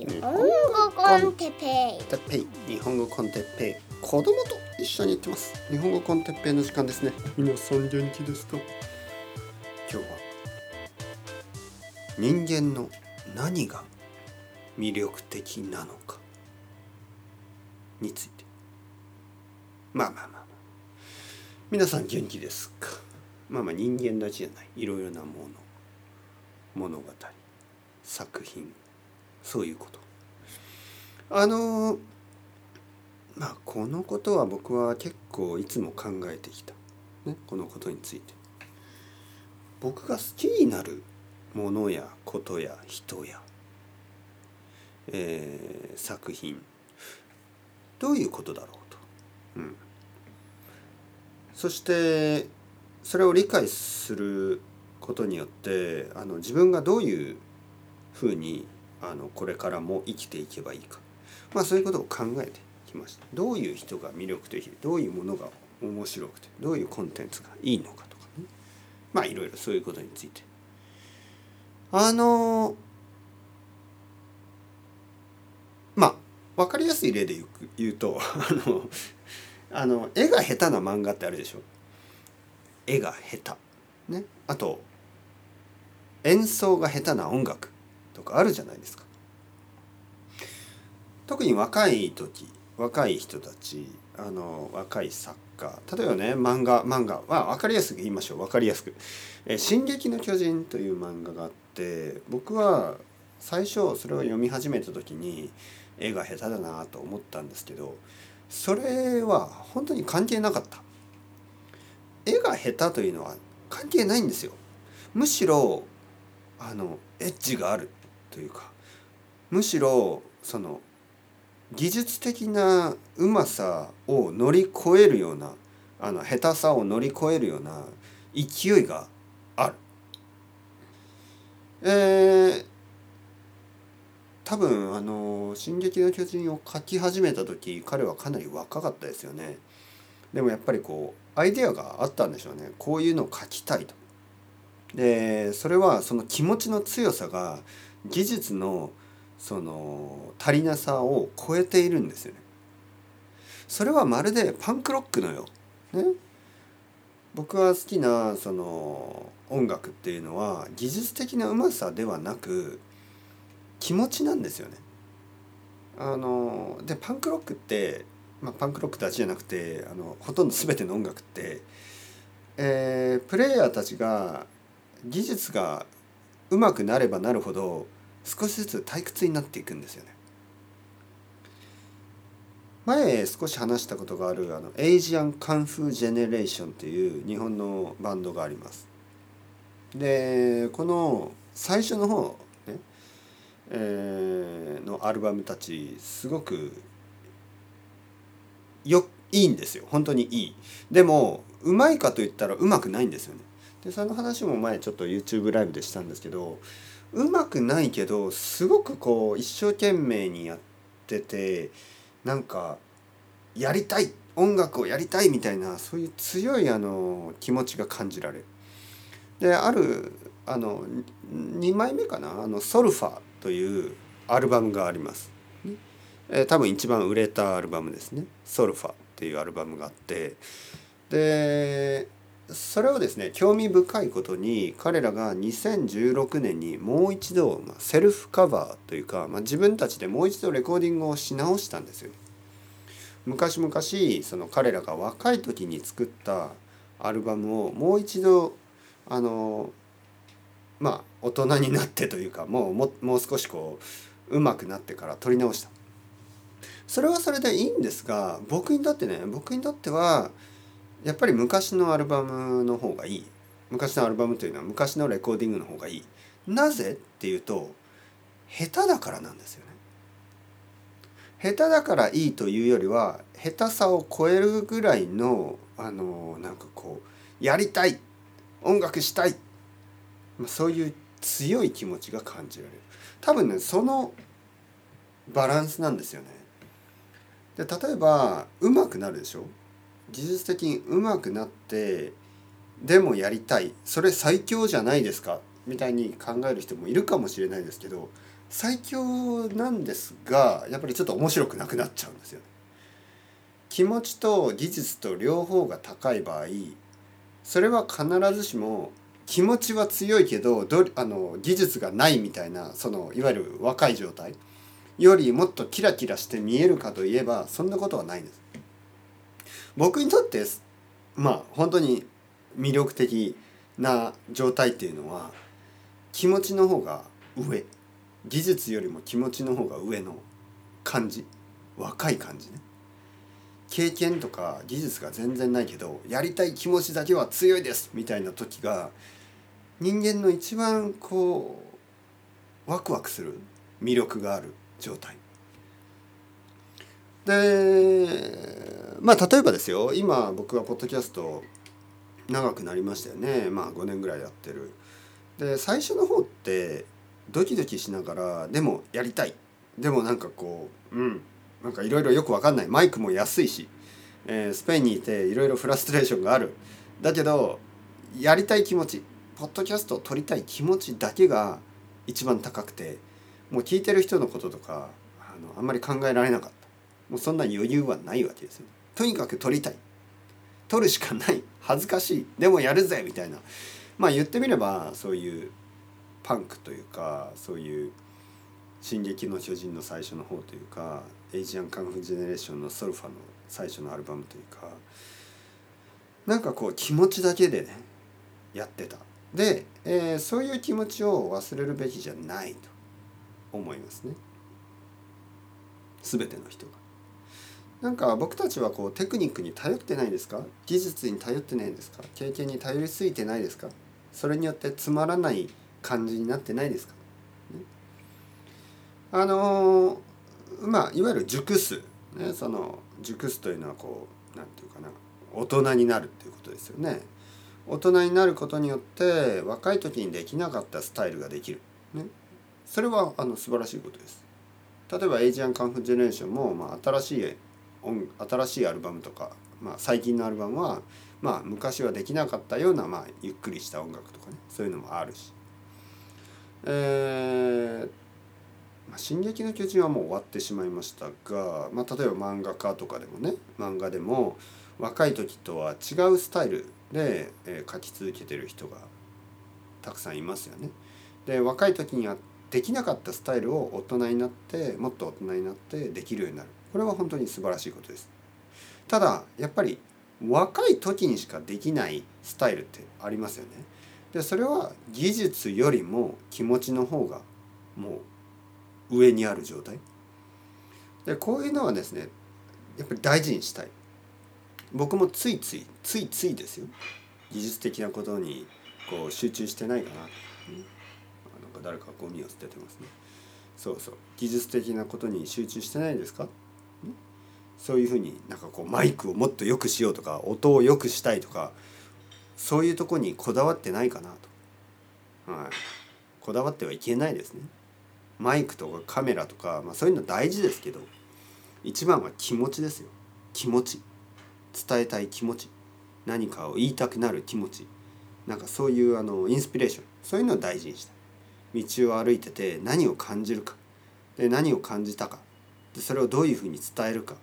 日本語コンテペイ。日本語コンテッペイ。子供と一緒に行ってます。日本語コンテッペイの時間ですね。皆さん元気ですか。今日は人間の何が魅力的なのかについて。まあまあまあまあ。皆さん元気ですか？まあまあ人間だけじゃない。いろいろなもの。物語。作品そういうこと。あのまあこのことは僕は結構いつも考えてきた、ね、このことについて。僕が好きになるものやことや人や、えー作品。どういうことだろうと、うん、そしてそれを理解することによってあの自分がどういうふうにあのこれからも生きていけばいいか。まあそういうことを考えてきました。どういう人が魅力的どういうものが面白くてどういうコンテンツがいいのかとかね。まあいろいろそういうことについて。あのまあ分かりやすい例で言うと あのあの絵が下手な漫画ってあるでしょ。絵が下手。ね。あと演奏が下手な音楽。とかあるじゃないですか。特に若い時若い人たちあの若い作家例えばね漫画漫画は分かりやすく言いましょう。分かりやすく「え進撃の巨人」という漫画があって僕は最初それを読み始めた時に絵が下手だなと思ったんですけどそれは本当に関係なかった。絵が下手というのは関係ないんですよ。むしろあのエッジがある。というかむしろその技術的なうまさを乗り越えるようなあの下手さを乗り越えるような勢いがある。えー、多分あの「進撃の巨人」を書き始めた時彼はかなり若かったですよね。でもやっぱりこうアイデアがあったんでしょうねこういうのを書きたいと。でそれはその気持ちの強さが技術のその足りなさを超えているんですよね。それはまるでパンクロックのよ。ね。僕が好きなその音楽っていうのは技術的なうまさではなく気持ちなんですよね。あのでパンクロックって、まあ、パンクロックだけじゃなくてあのほとんど全ての音楽って、えープレイヤーたちが技術が上手くなればなるほど少しずつ退屈になっていくんですよね。前少し話したことがあるあのエイジアンカンフージェネレーションっていう日本のバンドがあります。でこの最初の方ね、えーのアルバムたちすごくよいいんですよ本当にいい。でもうまいかといったらうまくないんですよね。でその話も前ちょっと YouTube ライブでしたんですけどうまくないけどすごくこう一生懸命にやっててなんかやりたい音楽をやりたいみたいなそういう強いあの気持ちが感じられる。であるあの2枚目かなあの「ソルファ」というアルバムがあります。えー多分一番売れたアルバムですね「ソルファ」っていうアルバムがあってでそれをですね興味深いことに彼らが2016年にもう一度、まあ、セルフカバーというか、まあ、自分たちでもう一度レコーディングをし直したんですよ。昔々その彼らが若い時に作ったアルバムをもう一度あのまあ大人になってというかもうももう少しこう上手くなってから撮り直した。それはそれでいいんですが僕にとってね僕にとってはやっぱり昔のアルバムの方がいい。昔のアルバムというのは昔のレコーディングの方がいい。なぜっていうと下手だからなんですよね。下手だからいいというよりは下手さを超えるぐらいのあのなんかこうやりたい音楽したいまそういう強い気持ちが感じられる。多分ねそのバランスなんですよね。で例えば上手くなるでしょ？技術的に上手くなってでもやりたいそれ最強じゃないですかみたいに考える人もいるかもしれないですけど最強なんですがやっぱりちょっと面白くなくなっちゃうんですよね。気持ちと技術と両方が高い場合それは必ずしも気持ちは強いけどどあの技術がないみたいなそのいわゆる若い状態よりもっとキラキラして見えるかといえばそんなことはないんです。僕にとってまあ本当に魅力的な状態っていうのは気持ちの方が上。技術よりも気持ちの方が上の感じ。若い感じね。経験とか技術が全然ないけどやりたい気持ちだけは強いです。みたいな時が人間の一番こうワクワクする。魅力がある状態。でまあ例えばですよ今僕はポッドキャスト長くなりましたよね。まあ5年ぐらいやってる。で最初の方ってドキドキしながらでもやりたい。でもなんかこううんなんかいろいろよくわかんない。マイクも安いし、えー、スペインにいていろいろフラストレーションがある。だけどやりたい気持ちポッドキャストを撮りたい気持ちだけが一番高くてもう聞いてる人のこととかあのあんまり考えられなかった。もうそんな余裕はないわけですよ。とにかく撮りたい。撮るしかない。恥ずかしい。でもやるぜみたいな。まあ言ってみればそういうパンクというかそういう「進撃の巨人」の最初の方というかエイジアンカンフジェネレーションのソルファの最初のアルバムというかなんかこう気持ちだけでねやってた。で、えー、そういう気持ちを忘れるべきじゃないと思いますね。全ての人が。なんか僕たちはこうテクニックに頼ってないですか？技術に頼ってないですか？経験に頼りすぎてないですか？それによってつまらない感じになってないですか、ね、あのー、まあいわゆる熟す、ね、その熟すというのはこう何て言うかな。大人になるっていうことですよね。大人になることによって若い時にできなかったスタイルができる、ね、それはあの素晴らしいことです。例えばエイジアンカンフジェネレーションも、まあ、新しい新しいアルバムとか、まあ、最近のアルバムは、まあ、昔はできなかったような、まあ、ゆっくりした音楽とかねそういうのもあるし。えーまあ、進撃の巨人はもう終わってしまいましたが、まあ、例えば漫画家とかでもね漫画でも若い時とは違うスタイルで、えー、書き続けてる人がたくさんいますよね。で若い時にはできなかったスタイルを大人になってもっと大人になってできるようになるこれは本当に素晴らしいことです。ただやっぱり若い時にしかできないスタイルってありますよね。でそれは技術よりも気持ちの方がもう上にある状態。でこういうのはですねやっぱり大事にしたい。僕もついついついついですよ技術的なことにこう集中してないかな、うん、なんか誰かゴミを捨ててますねそうそう技術的なことに集中してないですか、そういうふうになんかこうマイクをもっと良くしようとか音を良くしたいとかそういうとこにこだわってないかなと、はい、こだわってはいけないですね。マイクとかカメラとか、まあ、そういうの大事ですけど一番は気持ちですよ。気持ち。伝えたい気持ち。何かを言いたくなる気持ち。なんかそういうあのインスピレーション。そういうのを大事にした道を歩いてて何を感じるか。で何を感じたか。でそれをどういうふうに伝えるか。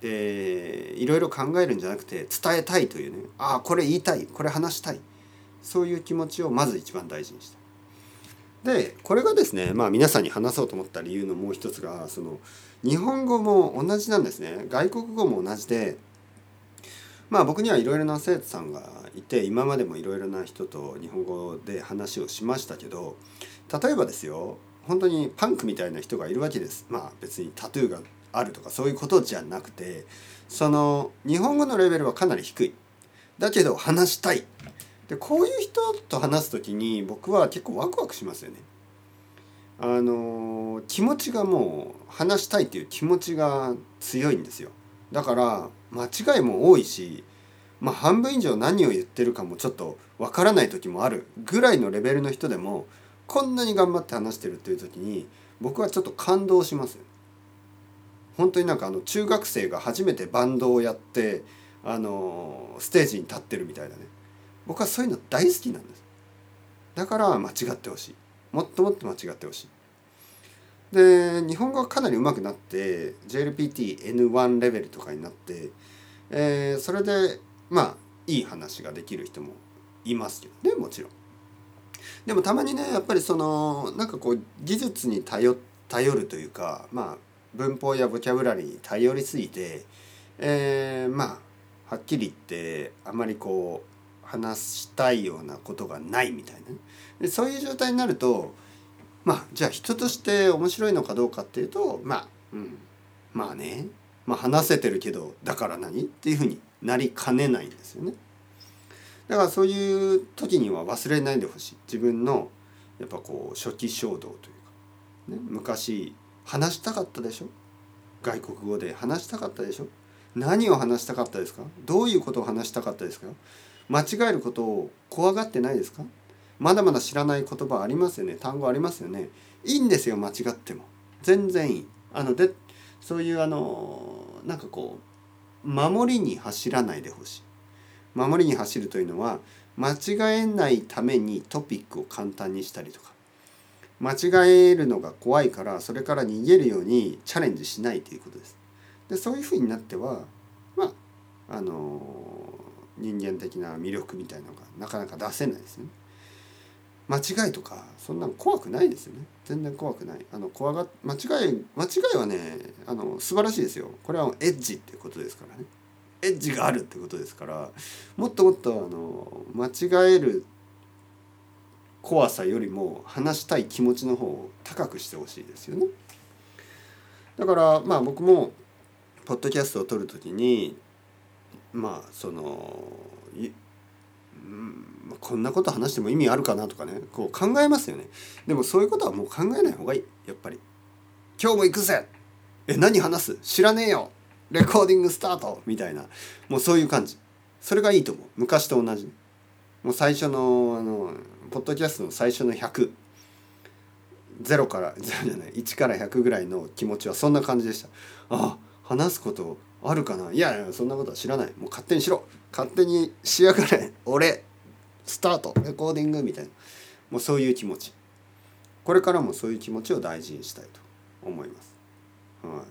でいろいろ考えるんじゃなくて伝えたいというね。ああこれ言いたい。これ話したい。そういう気持ちをまず一番大事にした。でこれがですねまあ皆さんに話そうと思った理由のもう一つがその日本語も同じなんですね。外国語も同じでまあ僕にはいろいろな生徒さんがいて今までもいろいろな人と日本語で話をしましたけど例えばですよ本当にパンクみたいな人がいるわけです。まあ別にタトゥーがあるとかそういうことじゃなくてその日本語のレベルはかなり低い。だけど話したい。でこういう人と話す時に僕は結構ワクワクしますよね。あの気持ちがもう話したいっていう気持ちが強いんですよ。だから間違いも多いしまあ半分以上何を言ってるかもちょっとわからない時もあるぐらいのレベルの人でもこんなに頑張って話してるっていう時に僕はちょっと感動します本当になんかあの中学生が初めてバンドをやってあのステージに立ってるみたいなね。僕はそういうの大好きなんです。だから間違ってほしい。もっともっと間違ってほしい。で日本語がかなり上手くなって JLPTN1 レベルとかになってえー、それでまあいい話ができる人もいますけどねもちろん。でもたまにねやっぱりそのなんかこう技術に頼頼るというかまあ文法やボキャブラリーに頼りすぎて、えー、まあはっきり言ってあまりこう話したいようなことがないみたいな、ね、でそういう状態になるとまあじゃあ人として面白いのかどうかっていうとまあうんまあねまあ、話せてるけどだから何？っていうふうになりかねないんですよね。だからそういう時には忘れないでほしい。自分のやっぱこう初期衝動というか、ね、昔話したかったでしょ？外国語で話したかったでしょ？何を話したかったですか？どういうことを話したかったですか？間違えることを怖がってないですか？まだまだ知らない言葉ありますよね？単語ありますよね？いいんですよ間違っても。全然いい。あのでそういうあのなんかこう守りに走らないでほしい。守りに走るというのは間違えないためにトピックを簡単にしたりとか間違えるのが怖いからそれから逃げるようにチャレンジしないということです。でそういうふうになってはまああの人間的な魅力みたいなのがなかなか出せないですね。間違いとかそんなの怖くないですよね全然怖くないあの怖が間違い間違いはねあの素晴らしいですよこれはエッジっていうことですからねエッジがあるってことですからもっともっとあの間違える怖さよりも話したい気持ちの方を高くしてほしいですよね。だからまあ僕もポッドキャストを撮る時にまあそのうんこんなこと話しても意味あるかなとかねこう考えますよね。でもそういうことはもう考えない方がいいやっぱり。今日も行くぜ。え何話す？知らねえよ。レコーディングスタート。みたいなもうそういう感じ。それがいいと思う。昔と同じ。もう最初のあのポッドキャストの最初の100 0から 0じゃない1から100ぐらいの気持ちはそんな感じでした。あ話すことあるかな？いやいやそんなことは知らない。もう勝手にしろ。勝手にしやがれ。俺スタート。レコーディングみたいな。もうそういう気持ち。これからもそういう気持ちを大事にしたいと思います、は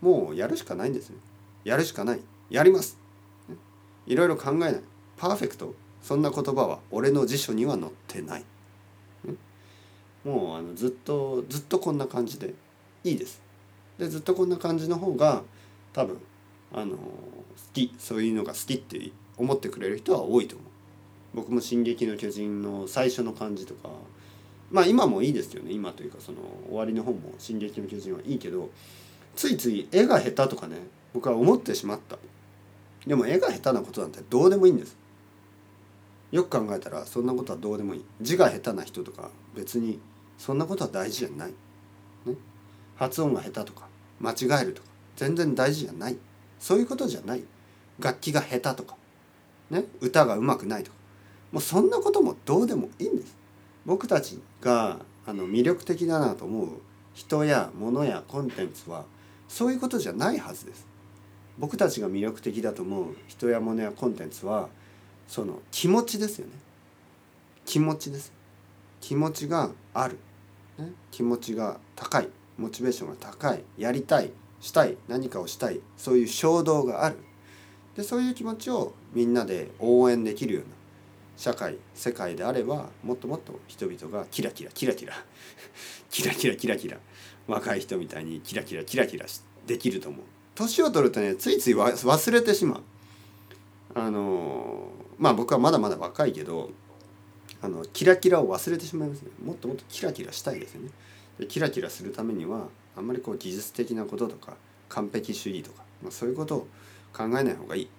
い、もうやるしかないんですね。やるしかない。やります、いろいろ考えない。パーフェクト。そんな言葉は俺の辞書には載ってない、もうあのずっとずっとこんな感じでいいです。でずっとこんな感じの方が多分あの好きそういうのが好きって思ってくれる人は多いと思う。僕も「進撃の巨人」の最初の感じとかまあ今もいいですよね。今というかその終わりの本も「進撃の巨人」はいいけどついつい絵が下手とかね僕は思ってしまった。でも絵が下手なことなんてどうでもいいんです。よく考えたらそんなことはどうでもいい。字が下手な人とか別にそんなことは大事じゃない、ね、発音が下手とか間違えるとか全然大事じゃない。そういうことじゃない。楽器が下手とか、ね、歌がうまくないとか。もうそんなこともどうでもいいんです。僕たちがあの魅力的だなと思う人や物やコンテンツはそういうことじゃないはずです。僕たちが魅力的だと思う人や物やコンテンツはその気持ちですよね。気持ちです。気持ちがある、ね、気持ちが高い。モチベーションが高い。やりたい。したい。何かをしたい。そういう衝動がある。でそういう気持ちをみんなで応援できるような。社会。世界であればもっともっと人々がキラキラキラキラ。キラキラキラキラ。若い人みたいにキラキラキラキラできると思う。年を取るとねついつい忘れてしまう。あのまあ僕はまだまだ若いけどあのキラキラを忘れてしまいますね。もっともっとキラキラしたいですよね。でキラキラするためにはあんまりこう技術的なこととか完璧主義とか、まあ、そういうことを考えない方がいい。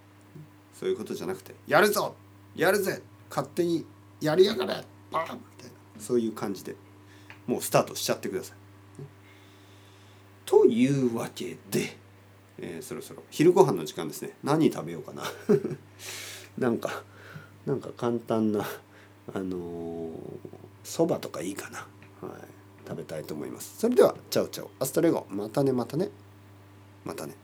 そういうことじゃなくてやるぞ!やるぜ!勝手にやりやがれ!バン!みたいなそういう感じでもうスタートしちゃってください。というわけで、えー、そろそろ昼ご飯の時間ですね。何食べようかな。なんかなんか簡単なあのそ、ー、ばとかいいかな。はい。食べたいと思います。それでは Chao chao。Hasta luego。またねまたね。またね。